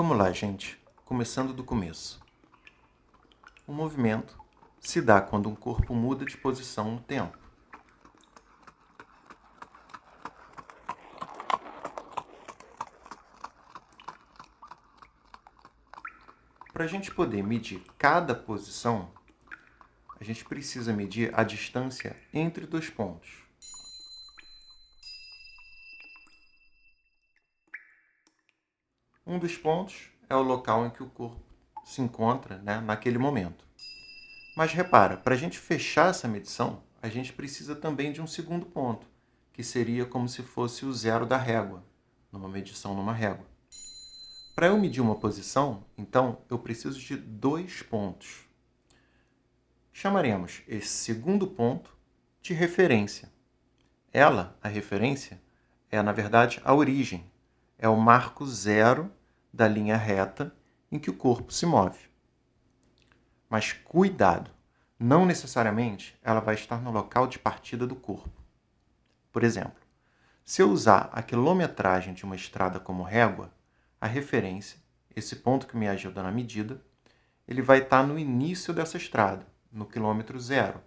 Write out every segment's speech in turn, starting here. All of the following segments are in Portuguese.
Vamos lá, gente. Começando do começo. O movimento se dá quando um corpo muda de posição no tempo. Para a gente poder medir cada posição, a gente precisa medir a distância entre dois pontos. Um dos pontos é o local em que o corpo se encontra né, naquele momento. Mas repara, para a gente fechar essa medição, a gente precisa também de um segundo ponto, que seria como se fosse o zero da régua, numa medição numa régua. Para eu medir uma posição, então, eu preciso de dois pontos. Chamaremos esse segundo ponto de referência. Ela, a referência, é, na verdade, a origem, é o marco zero da linha reta em que o corpo se move. Mas cuidado, não necessariamente ela vai estar no local de partida do corpo. Por exemplo, se eu usar a quilometragem de uma estrada como régua, a referência, esse ponto que me ajuda na medida, ele vai estar no início dessa estrada, no quilômetro zero.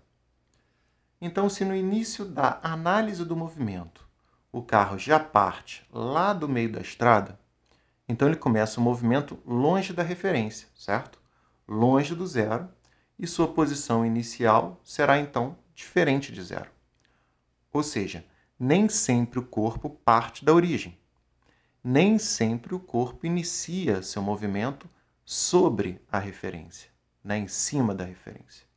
Então, se no início da análise do movimento o carro já parte lá do meio da estrada, então ele começa o movimento longe da referência, certo? Longe do zero, e sua posição inicial será então diferente de zero. Ou seja, nem sempre o corpo parte da origem. Nem sempre o corpo inicia seu movimento sobre a referência, né, em cima da referência.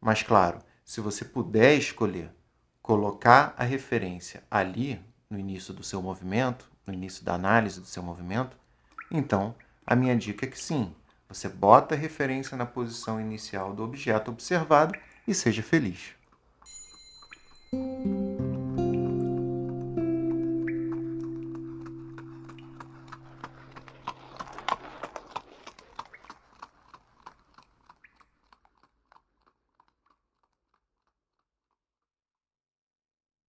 Mas, claro, se você puder escolher colocar a referência ali, no início do seu movimento, no início da análise do seu movimento, então a minha dica é que sim, você bota a referência na posição inicial do objeto observado e seja feliz.